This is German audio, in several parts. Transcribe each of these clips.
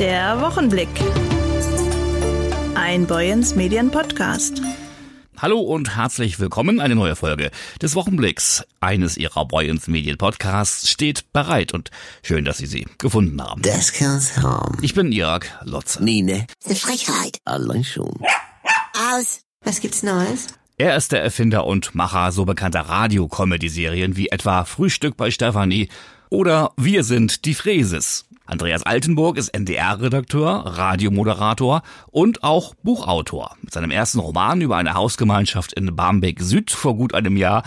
Der Wochenblick. Ein Boyens Medien Podcast. Hallo und herzlich willkommen. Eine neue Folge des Wochenblicks. Eines Ihrer Boyens Medien Podcasts steht bereit und schön, dass Sie sie gefunden haben. Das kann's haben. Ich bin Jörg Lotze. Nee, ne? Eine Frechheit. Allein schon. Aus. Was gibt's Neues? Er ist der Erfinder und Macher so bekannter Radio-Comedy-Serien wie etwa Frühstück bei Stefanie oder Wir sind die Fräses. Andreas Altenburg ist NDR-Redakteur, Radiomoderator und auch Buchautor. Mit seinem ersten Roman über eine Hausgemeinschaft in Barmbek Süd vor gut einem Jahr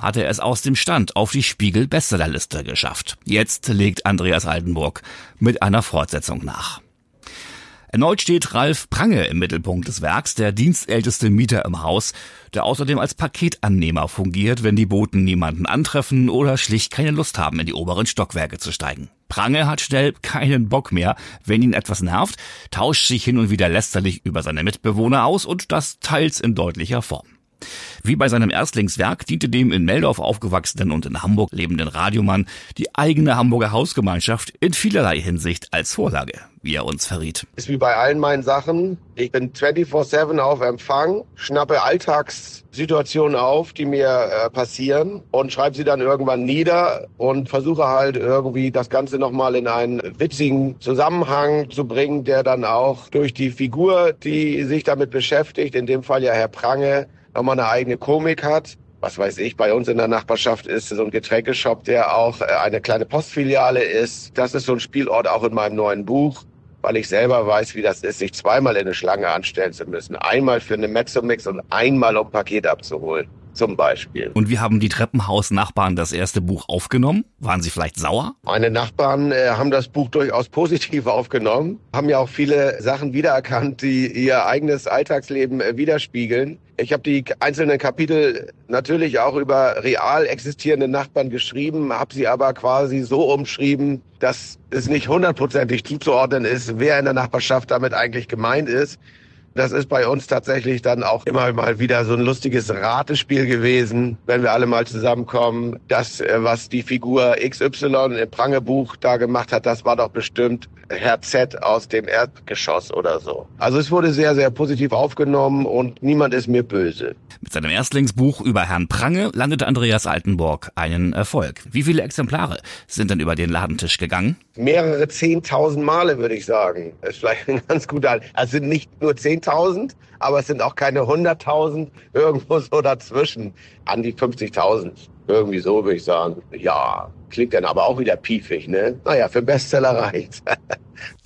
hat er es aus dem Stand auf die Spiegel-Bestsellerliste geschafft. Jetzt legt Andreas Altenburg mit einer Fortsetzung nach. Erneut steht Ralf Prange im Mittelpunkt des Werks, der dienstälteste Mieter im Haus, der außerdem als Paketannehmer fungiert, wenn die Boten niemanden antreffen oder schlicht keine Lust haben, in die oberen Stockwerke zu steigen. Prange hat schnell keinen Bock mehr, wenn ihn etwas nervt, tauscht sich hin und wieder lästerlich über seine Mitbewohner aus und das teils in deutlicher Form. Wie bei seinem Erstlingswerk diente dem in Meldorf aufgewachsenen und in Hamburg lebenden Radiomann die eigene Hamburger Hausgemeinschaft in vielerlei Hinsicht als Vorlage, wie er uns verriet. Ist wie bei allen meinen Sachen. Ich bin 24-7 auf Empfang, schnappe Alltagssituationen auf, die mir äh, passieren und schreibe sie dann irgendwann nieder und versuche halt irgendwie das Ganze nochmal in einen witzigen Zusammenhang zu bringen, der dann auch durch die Figur, die sich damit beschäftigt, in dem Fall ja Herr Prange, nochmal eine eigene Komik hat. Was weiß ich, bei uns in der Nachbarschaft ist so ein Getränkeshop, der auch äh, eine kleine Postfiliale ist. Das ist so ein Spielort auch in meinem neuen Buch, weil ich selber weiß, wie das ist, sich zweimal in eine Schlange anstellen zu müssen. Einmal für eine Mezzomix und einmal um Paket abzuholen zum Beispiel. Und wie haben die Treppenhaus-Nachbarn das erste Buch aufgenommen? Waren sie vielleicht sauer? Meine Nachbarn äh, haben das Buch durchaus positiv aufgenommen, haben ja auch viele Sachen wiedererkannt, die ihr eigenes Alltagsleben äh, widerspiegeln. Ich habe die einzelnen Kapitel natürlich auch über real existierende Nachbarn geschrieben, habe sie aber quasi so umschrieben, dass es nicht hundertprozentig zuzuordnen ist, wer in der Nachbarschaft damit eigentlich gemeint ist. Das ist bei uns tatsächlich dann auch immer mal wieder so ein lustiges Ratespiel gewesen, wenn wir alle mal zusammenkommen. Das, äh, was die Figur XY im Prangebuch da gemacht hat, das war doch bestimmt Herr Z aus dem Erdgeschoss oder so. Also es wurde sehr, sehr positiv aufgenommen und niemand ist mir böse. Mit seinem Erstlingsbuch über Herrn Prange landete Andreas Altenburg einen Erfolg. Wie viele Exemplare sind denn über den Ladentisch gegangen? Mehrere zehntausend Male, würde ich sagen. Das ist vielleicht ein ganz guter. Also sind nicht nur zehntausend, aber es sind auch keine hunderttausend, irgendwo so dazwischen. An die 50.000. Irgendwie so würde ich sagen. Ja, klingt dann aber auch wieder piefig, ne? Naja, für Bestseller reicht's.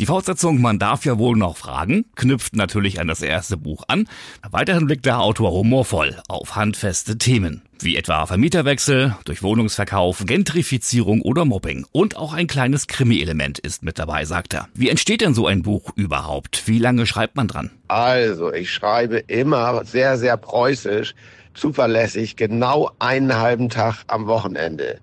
Die Fortsetzung Man darf ja wohl noch fragen knüpft natürlich an das erste Buch an. Weiterhin blickt der Autor humorvoll auf handfeste Themen, wie etwa Vermieterwechsel, durch Wohnungsverkauf, Gentrifizierung oder Mobbing. Und auch ein kleines Krimi-Element ist mit dabei, sagt er. Wie entsteht denn so ein Buch überhaupt? Wie lange schreibt man dran? Also, ich schreibe immer sehr, sehr preußisch, zuverlässig, genau einen halben Tag am Wochenende.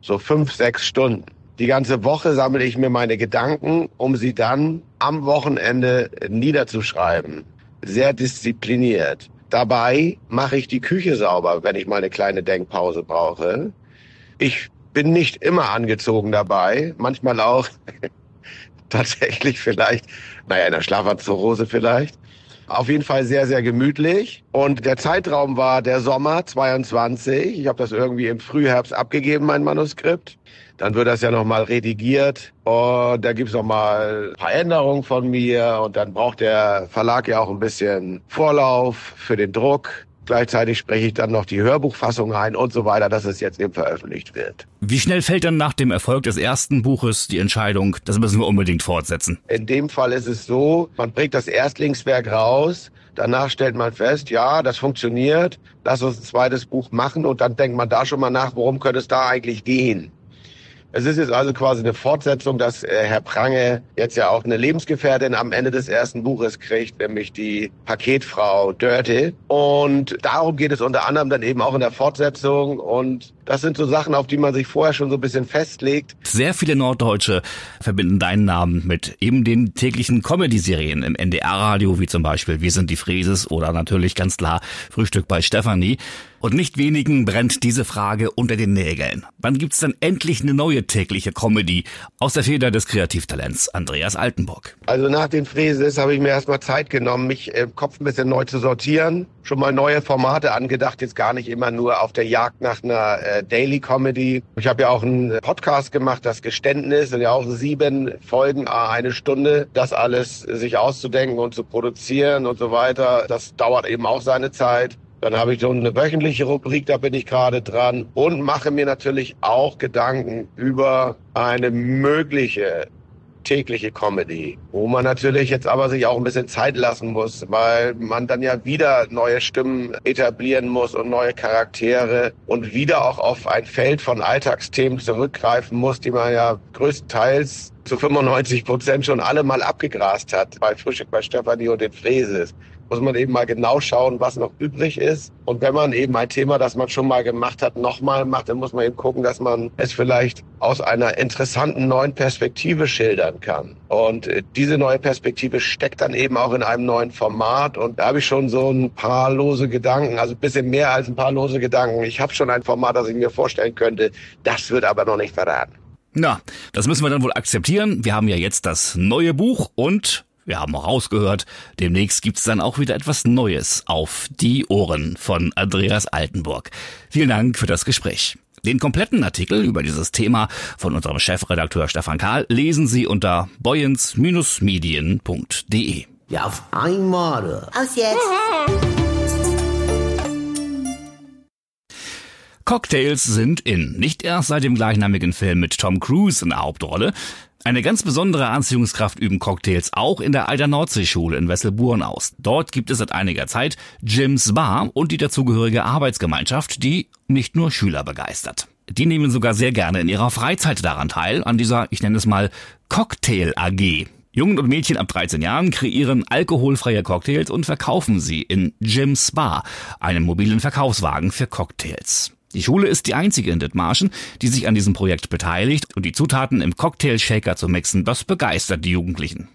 So fünf, sechs Stunden. Die ganze Woche sammle ich mir meine Gedanken, um sie dann am Wochenende niederzuschreiben. Sehr diszipliniert. Dabei mache ich die Küche sauber, wenn ich mal eine kleine Denkpause brauche. Ich bin nicht immer angezogen dabei, manchmal auch tatsächlich vielleicht, naja, in der Schlafanzughose vielleicht. Auf jeden Fall sehr, sehr gemütlich. Und der Zeitraum war der Sommer 22. Ich habe das irgendwie im Frühherbst abgegeben, mein Manuskript. Dann wird das ja nochmal redigiert und da gibt's noch mal ein paar Änderungen von mir und dann braucht der Verlag ja auch ein bisschen Vorlauf für den Druck. Gleichzeitig spreche ich dann noch die Hörbuchfassung ein und so weiter, dass es jetzt eben veröffentlicht wird. Wie schnell fällt dann nach dem Erfolg des ersten Buches die Entscheidung, das müssen wir unbedingt fortsetzen? In dem Fall ist es so, man bringt das Erstlingswerk raus, danach stellt man fest, ja, das funktioniert, lass uns ein zweites Buch machen und dann denkt man da schon mal nach, worum könnte es da eigentlich gehen. Es ist jetzt also quasi eine Fortsetzung, dass äh, Herr Prange jetzt ja auch eine Lebensgefährtin am Ende des ersten Buches kriegt, nämlich die Paketfrau Dörte. Und darum geht es unter anderem dann eben auch in der Fortsetzung. Und Das sind so Sachen, auf die man sich vorher schon so ein bisschen festlegt. Sehr viele Norddeutsche verbinden deinen Namen mit eben den täglichen Comedy-Serien im NDR-Radio, wie zum Beispiel Wir sind die Fräses oder natürlich ganz klar Frühstück bei Stefanie. Und nicht wenigen brennt diese Frage unter den Nägeln. Wann gibt's dann endlich eine neue tägliche Comedy aus der Feder des Kreativtalents Andreas Altenburg? Also nach den Fräses habe ich mir erstmal Zeit genommen, mich im Kopf ein bisschen neu zu sortieren. Schon mal neue Formate angedacht, jetzt gar nicht immer nur auf der Jagd nach einer äh, Daily Comedy. Ich habe ja auch einen Podcast gemacht, das Geständnis, sind ja auch sieben Folgen, eine Stunde. Das alles sich auszudenken und zu produzieren und so weiter, das dauert eben auch seine Zeit. Dann habe ich so eine wöchentliche Rubrik, da bin ich gerade dran und mache mir natürlich auch Gedanken über eine mögliche tägliche Comedy, wo man natürlich jetzt aber sich auch ein bisschen Zeit lassen muss, weil man dann ja wieder neue Stimmen etablieren muss und neue Charaktere und wieder auch auf ein Feld von Alltagsthemen zurückgreifen muss, die man ja größtenteils zu 95 Prozent schon alle mal abgegrast hat bei Frühstück bei Stefanie und den Fräses muss man eben mal genau schauen, was noch übrig ist. Und wenn man eben ein Thema, das man schon mal gemacht hat, nochmal macht, dann muss man eben gucken, dass man es vielleicht aus einer interessanten neuen Perspektive schildern kann. Und äh, diese neue Perspektive steckt dann eben auch in einem neuen Format. Und da habe ich schon so ein paar lose Gedanken, also ein bisschen mehr als ein paar lose Gedanken. Ich habe schon ein Format, das ich mir vorstellen könnte. Das wird aber noch nicht verraten. Na, das müssen wir dann wohl akzeptieren. Wir haben ja jetzt das neue Buch und wir haben auch rausgehört, demnächst gibt's dann auch wieder etwas Neues auf die Ohren von Andreas Altenburg. Vielen Dank für das Gespräch. Den kompletten Artikel über dieses Thema von unserem Chefredakteur Stefan Karl lesen Sie unter boyens-medien.de. Ja, auf einmal. Aus jetzt. Cocktails sind in. Nicht erst seit dem gleichnamigen Film mit Tom Cruise in der Hauptrolle. Eine ganz besondere Anziehungskraft üben Cocktails auch in der Alter Nordseeschule in Wesselburen aus. Dort gibt es seit einiger Zeit Jim's Bar und die dazugehörige Arbeitsgemeinschaft, die nicht nur Schüler begeistert. Die nehmen sogar sehr gerne in ihrer Freizeit daran teil, an dieser, ich nenne es mal, Cocktail AG. Jungen und Mädchen ab 13 Jahren kreieren alkoholfreie Cocktails und verkaufen sie in Jim's Bar, einem mobilen Verkaufswagen für Cocktails. Die Schule ist die einzige in Dithmarschen, die sich an diesem Projekt beteiligt und die Zutaten im Cocktail-Shaker zu mixen, das begeistert die Jugendlichen.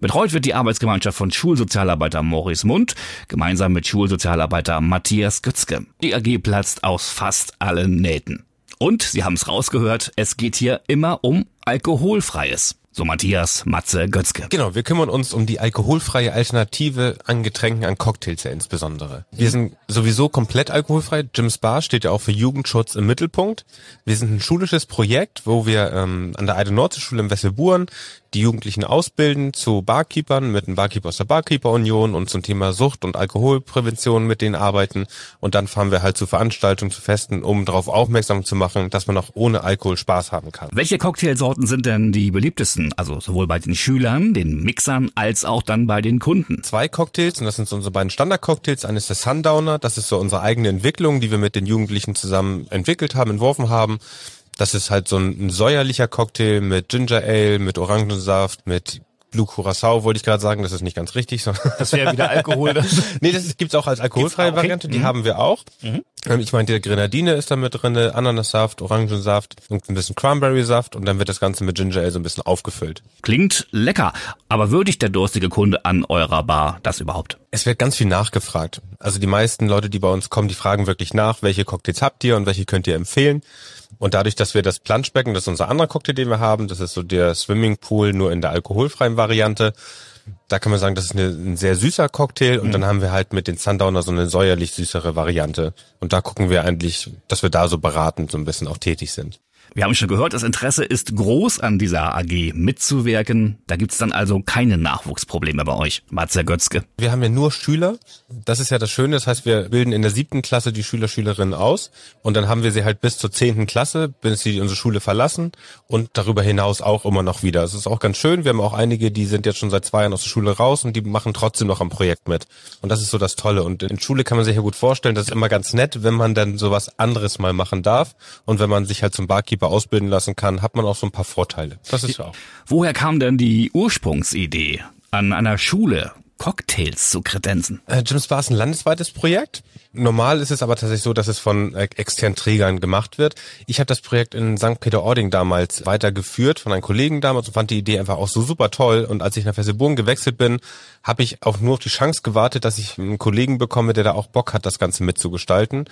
Betreut wird die Arbeitsgemeinschaft von Schulsozialarbeiter Maurice Mund gemeinsam mit Schulsozialarbeiter Matthias Götzke. Die AG platzt aus fast allen Nähten. Und, Sie haben es rausgehört, es geht hier immer um alkoholfreies. So Matthias Matze Götzke. Genau, wir kümmern uns um die alkoholfreie Alternative an Getränken, an Cocktails ja insbesondere. Wir sind sowieso komplett alkoholfrei. Jim's Bar steht ja auch für Jugendschutz im Mittelpunkt. Wir sind ein schulisches Projekt, wo wir ähm, an der Eide Nordseeschule im Wesselburen die Jugendlichen ausbilden zu Barkeepern mit einem Barkeeper aus der Barkeeper Union und zum Thema Sucht und Alkoholprävention mit denen arbeiten. Und dann fahren wir halt zu Veranstaltungen, zu Festen, um darauf aufmerksam zu machen, dass man auch ohne Alkohol Spaß haben kann. Welche Cocktailsorten sind denn die beliebtesten? Also sowohl bei den Schülern, den Mixern, als auch dann bei den Kunden. Zwei Cocktails und das sind so unsere beiden Standard-Cocktails. Eines ist der Sundowner, das ist so unsere eigene Entwicklung, die wir mit den Jugendlichen zusammen entwickelt haben, entworfen haben. Das ist halt so ein, ein säuerlicher Cocktail mit Ginger Ale, mit Orangensaft, mit Blue Curacao wollte ich gerade sagen, das ist nicht ganz richtig. Das wäre wieder Alkohol. nee, das gibt's auch als alkoholfreie auch? Variante, die Mhm. haben wir auch. Mhm. Ähm, Ich meinte, Grenadine ist da mit drinne, Ananassaft, Orangensaft und ein bisschen Cranberry-Saft und dann wird das Ganze mit Ginger Ale so ein bisschen aufgefüllt. Klingt lecker, aber würdigt der durstige Kunde an eurer Bar das überhaupt? Es wird ganz viel nachgefragt. Also die meisten Leute, die bei uns kommen, die fragen wirklich nach, welche Cocktails habt ihr und welche könnt ihr empfehlen. Und dadurch, dass wir das Planschbecken, das ist unser anderer Cocktail, den wir haben, das ist so der Swimmingpool nur in der alkoholfreien Variante. Da kann man sagen, das ist eine, ein sehr süßer Cocktail und dann haben wir halt mit den Sundowner so eine säuerlich süßere Variante. Und da gucken wir eigentlich, dass wir da so beratend so ein bisschen auch tätig sind. Wir haben schon gehört, das Interesse ist groß an dieser AG mitzuwirken. Da gibt's dann also keine Nachwuchsprobleme bei euch. Matze Götzke. Wir haben ja nur Schüler. Das ist ja das Schöne. Das heißt, wir bilden in der siebten Klasse die Schüler, Schülerinnen aus. Und dann haben wir sie halt bis zur zehnten Klasse, bis sie unsere Schule verlassen. Und darüber hinaus auch immer noch wieder. Es ist auch ganz schön. Wir haben auch einige, die sind jetzt schon seit zwei Jahren aus der Schule raus und die machen trotzdem noch am Projekt mit. Und das ist so das Tolle. Und in Schule kann man sich ja gut vorstellen, das ist immer ganz nett, wenn man dann sowas anderes mal machen darf. Und wenn man sich halt zum Barkeeper ausbilden lassen kann, hat man auch so ein paar Vorteile. Das ist ja auch. Woher kam denn die Ursprungsidee, an einer Schule Cocktails zu kredenzen? Äh, Jim's Bar ist ein landesweites Projekt. Normal ist es aber tatsächlich so, dass es von äh, externen Trägern gemacht wird. Ich habe das Projekt in St. Peter-Ording damals weitergeführt von einem Kollegen damals und fand die Idee einfach auch so super toll. Und als ich nach Fesselburgen gewechselt bin, habe ich auch nur auf die Chance gewartet, dass ich einen Kollegen bekomme, der da auch Bock hat, das Ganze mitzugestalten.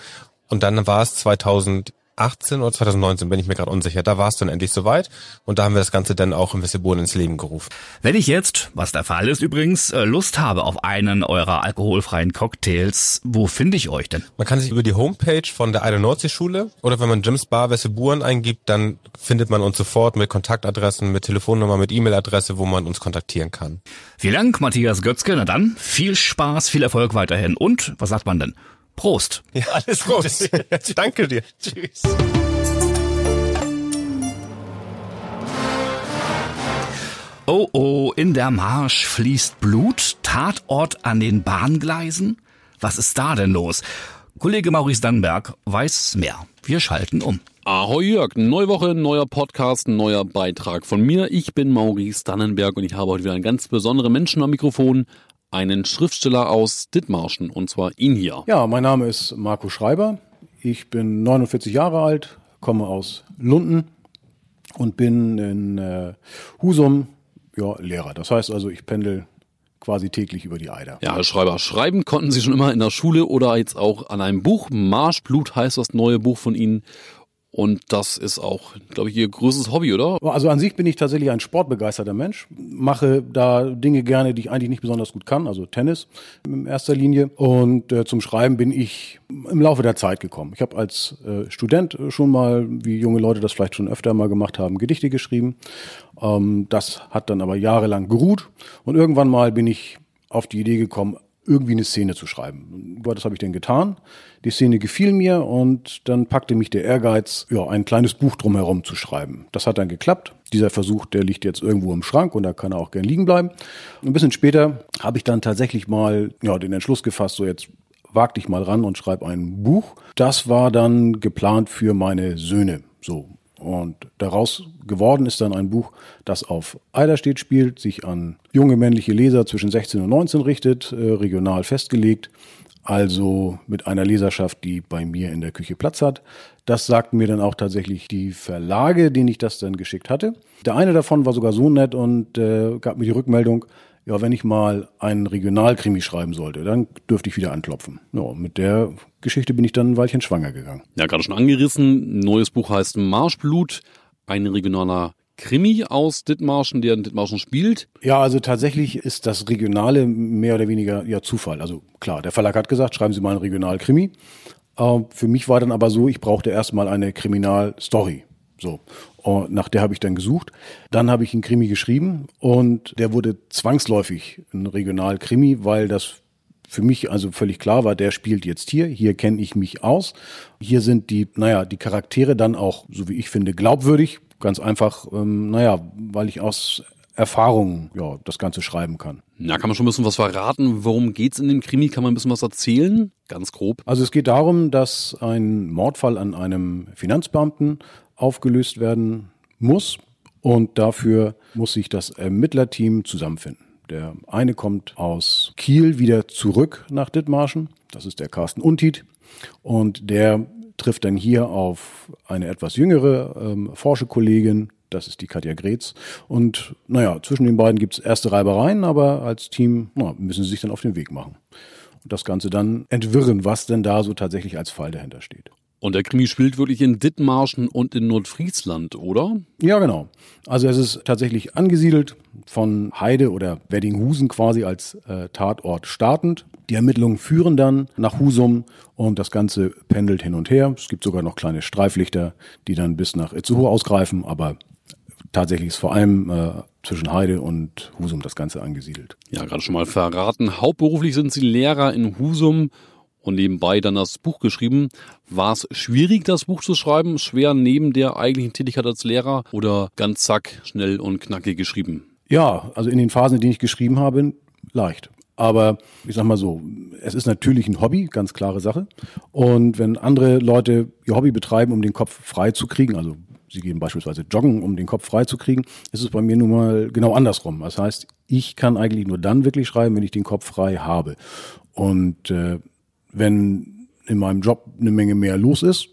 Und dann war es 2000 2018 oder 2019, bin ich mir gerade unsicher. Da war es dann endlich soweit und da haben wir das Ganze dann auch in Wesselboden ins Leben gerufen. Wenn ich jetzt, was der Fall ist übrigens, äh, Lust habe auf einen eurer alkoholfreien Cocktails, wo finde ich euch denn? Man kann sich über die Homepage von der Eider Nordsee-Schule oder wenn man Jims Bar Wesselburen eingibt, dann findet man uns sofort mit Kontaktadressen, mit Telefonnummer, mit E-Mail-Adresse, wo man uns kontaktieren kann. Vielen Dank, Matthias Götzke. Na dann, viel Spaß, viel Erfolg weiterhin und, was sagt man denn? Prost. Ja, alles Prost. Danke dir. Tschüss. Oh oh, in der Marsch fließt Blut, Tatort an den Bahngleisen? Was ist da denn los? Kollege Maurice Dannenberg weiß mehr. Wir schalten um. Ahoi Jörg, neue Woche, neuer Podcast, neuer Beitrag von mir. Ich bin Maurice Dannenberg und ich habe heute wieder einen ganz besonderen Menschen am Mikrofon einen Schriftsteller aus Dithmarschen, und zwar ihn hier. Ja, mein Name ist Marco Schreiber. Ich bin 49 Jahre alt, komme aus Lunden und bin in äh, Husum ja, Lehrer. Das heißt also, ich pendel quasi täglich über die Eider. Ja, Herr Schreiber, schreiben konnten Sie schon immer in der Schule oder jetzt auch an einem Buch. Marschblut heißt das neue Buch von Ihnen. Und das ist auch, glaube ich, Ihr größtes Hobby, oder? Also an sich bin ich tatsächlich ein sportbegeisterter Mensch. Mache da Dinge gerne, die ich eigentlich nicht besonders gut kann, also Tennis in erster Linie. Und äh, zum Schreiben bin ich im Laufe der Zeit gekommen. Ich habe als äh, Student schon mal, wie junge Leute das vielleicht schon öfter mal gemacht haben, Gedichte geschrieben. Ähm, das hat dann aber jahrelang geruht. Und irgendwann mal bin ich auf die Idee gekommen, irgendwie eine Szene zu schreiben. Das habe ich dann getan. Die Szene gefiel mir und dann packte mich der Ehrgeiz, ja, ein kleines Buch drumherum zu schreiben. Das hat dann geklappt. Dieser Versuch, der liegt jetzt irgendwo im Schrank und da kann er auch gern liegen bleiben. Und ein bisschen später habe ich dann tatsächlich mal ja, den Entschluss gefasst, so jetzt wag dich mal ran und schreib ein Buch. Das war dann geplant für meine Söhne. So, und daraus geworden ist dann ein Buch, das auf Eiderstedt spielt, sich an junge männliche Leser zwischen 16 und 19 richtet, äh, regional festgelegt, also mit einer Leserschaft, die bei mir in der Küche Platz hat. Das sagten mir dann auch tatsächlich die Verlage, denen ich das dann geschickt hatte. Der eine davon war sogar so nett und äh, gab mir die Rückmeldung, ja, wenn ich mal einen Regionalkrimi schreiben sollte, dann dürfte ich wieder anklopfen. Ja, mit der Geschichte bin ich dann ein Weilchen schwanger gegangen. Ja, gerade schon angerissen. Neues Buch heißt Marschblut, ein regionaler Krimi aus Dithmarschen, der in Dithmarschen spielt. Ja, also tatsächlich ist das Regionale mehr oder weniger ja Zufall. Also klar, der Verlag hat gesagt, schreiben Sie mal einen Regionalkrimi. Äh, für mich war dann aber so, ich brauchte erstmal eine Kriminalstory. So. Und nach der habe ich dann gesucht. Dann habe ich einen Krimi geschrieben und der wurde zwangsläufig ein Regionalkrimi, weil das für mich also völlig klar war, der spielt jetzt hier, hier kenne ich mich aus. Hier sind die, naja, die Charaktere dann auch, so wie ich finde, glaubwürdig. Ganz einfach, ähm, naja, weil ich aus Erfahrungen ja, das Ganze schreiben kann. Na, kann man schon ein bisschen was verraten? Worum geht's in dem Krimi? Kann man ein bisschen was erzählen? Ganz grob. Also es geht darum, dass ein Mordfall an einem Finanzbeamten aufgelöst werden muss. Und dafür muss sich das Ermittlerteam zusammenfinden. Der eine kommt aus Kiel wieder zurück nach Dithmarschen. Das ist der Carsten Untied. Und der trifft dann hier auf eine etwas jüngere ähm, Forscherkollegin. Das ist die Katja Gretz. Und naja, zwischen den beiden gibt es erste Reibereien, aber als Team na, müssen sie sich dann auf den Weg machen. Und das Ganze dann entwirren, was denn da so tatsächlich als Fall dahinter steht. Und der Krimi spielt wirklich in Dithmarschen und in Nordfriesland, oder? Ja, genau. Also es ist tatsächlich angesiedelt von Heide oder Weddinghusen quasi als äh, Tatort startend. Die Ermittlungen führen dann nach Husum und das Ganze pendelt hin und her. Es gibt sogar noch kleine Streiflichter, die dann bis nach Itzehoe ausgreifen, aber tatsächlich ist vor allem äh, zwischen Heide und Husum das Ganze angesiedelt. Ja, gerade schon mal verraten. Hauptberuflich sind Sie Lehrer in Husum und nebenbei dann das Buch geschrieben. War es schwierig, das Buch zu schreiben? Schwer neben der eigentlichen Tätigkeit als Lehrer oder ganz zack, schnell und knackig geschrieben? Ja, also in den Phasen, in denen ich geschrieben habe, leicht. Aber ich sag mal so, es ist natürlich ein Hobby, ganz klare Sache. Und wenn andere Leute ihr Hobby betreiben, um den Kopf frei zu kriegen, also Sie gehen beispielsweise joggen, um den Kopf frei zu kriegen. Ist es bei mir nun mal genau andersrum. Das heißt, ich kann eigentlich nur dann wirklich schreiben, wenn ich den Kopf frei habe. Und äh, wenn in meinem Job eine Menge mehr los ist,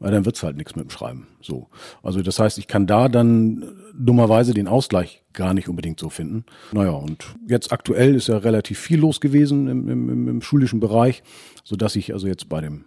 dann wird's halt nichts mit dem Schreiben. So. Also das heißt, ich kann da dann dummerweise den Ausgleich gar nicht unbedingt so finden. Naja, und jetzt aktuell ist ja relativ viel los gewesen im, im, im schulischen Bereich, so dass ich also jetzt bei dem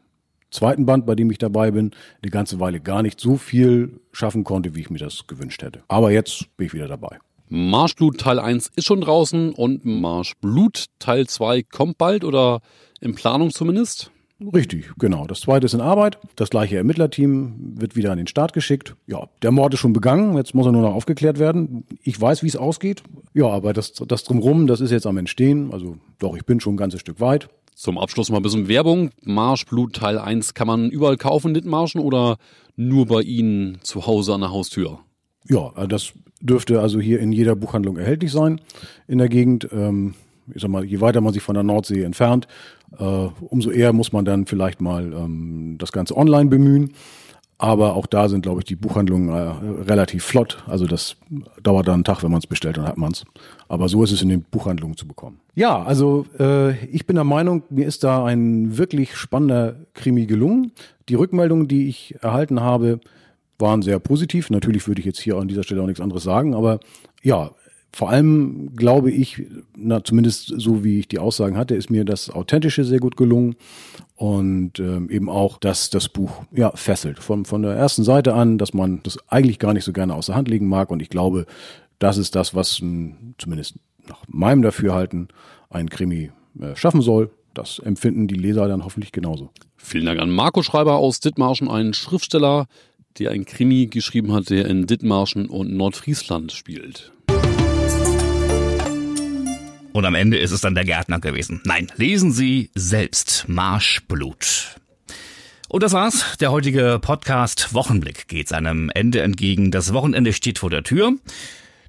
zweiten Band, bei dem ich dabei bin, eine ganze Weile gar nicht so viel schaffen konnte, wie ich mir das gewünscht hätte. Aber jetzt bin ich wieder dabei. Marschblut Teil 1 ist schon draußen und Marschblut Teil 2 kommt bald oder in Planung zumindest? Richtig, genau. Das zweite ist in Arbeit. Das gleiche Ermittlerteam wird wieder an den Start geschickt. Ja, der Mord ist schon begangen. Jetzt muss er nur noch aufgeklärt werden. Ich weiß, wie es ausgeht. Ja, aber das, das drumrum, das ist jetzt am Entstehen. Also doch, ich bin schon ein ganzes Stück weit. Zum Abschluss mal ein bisschen Werbung. Marschblut Teil 1 kann man überall kaufen, Dithmarschen oder nur bei Ihnen zu Hause an der Haustür? Ja, das dürfte also hier in jeder Buchhandlung erhältlich sein in der Gegend. Ähm, ich sag mal, je weiter man sich von der Nordsee entfernt, äh, umso eher muss man dann vielleicht mal ähm, das Ganze online bemühen. Aber auch da sind, glaube ich, die Buchhandlungen äh, relativ flott. Also das dauert dann einen Tag, wenn man es bestellt, dann hat man es. Aber so ist es in den Buchhandlungen zu bekommen. Ja, also äh, ich bin der Meinung, mir ist da ein wirklich spannender Krimi gelungen. Die Rückmeldungen, die ich erhalten habe, waren sehr positiv. Natürlich würde ich jetzt hier an dieser Stelle auch nichts anderes sagen, aber ja, vor allem glaube ich, na, zumindest so wie ich die Aussagen hatte, ist mir das Authentische sehr gut gelungen und ähm, eben auch, dass das Buch ja fesselt von von der ersten Seite an, dass man das eigentlich gar nicht so gerne aus der Hand legen mag und ich glaube, das ist das, was m, zumindest nach meinem Dafürhalten ein Krimi äh, schaffen soll. Das empfinden die Leser dann hoffentlich genauso. Vielen Dank an Marco Schreiber aus Dithmarschen, einen Schriftsteller, der ein Krimi geschrieben hat, der in Dithmarschen und Nordfriesland spielt. Und am Ende ist es dann der Gärtner gewesen. Nein, lesen Sie selbst Marschblut. Und das war's. Der heutige Podcast Wochenblick geht seinem Ende entgegen. Das Wochenende steht vor der Tür.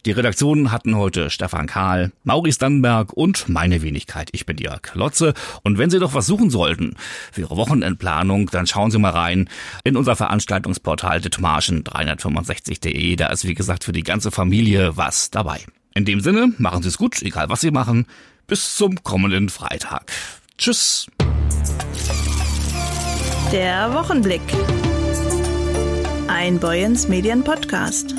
Die Redaktionen hatten heute Stefan Kahl, Maurice Dannenberg und meine Wenigkeit. Ich bin Jörg Lotze. Und wenn Sie doch was suchen sollten für Ihre Wochenendplanung, dann schauen Sie mal rein in unser Veranstaltungsportal ditmarschen365.de. Da ist, wie gesagt, für die ganze Familie was dabei. In dem Sinne, machen Sie es gut, egal was Sie machen. Bis zum kommenden Freitag. Tschüss. Der Wochenblick. Ein Boyens Medien Podcast.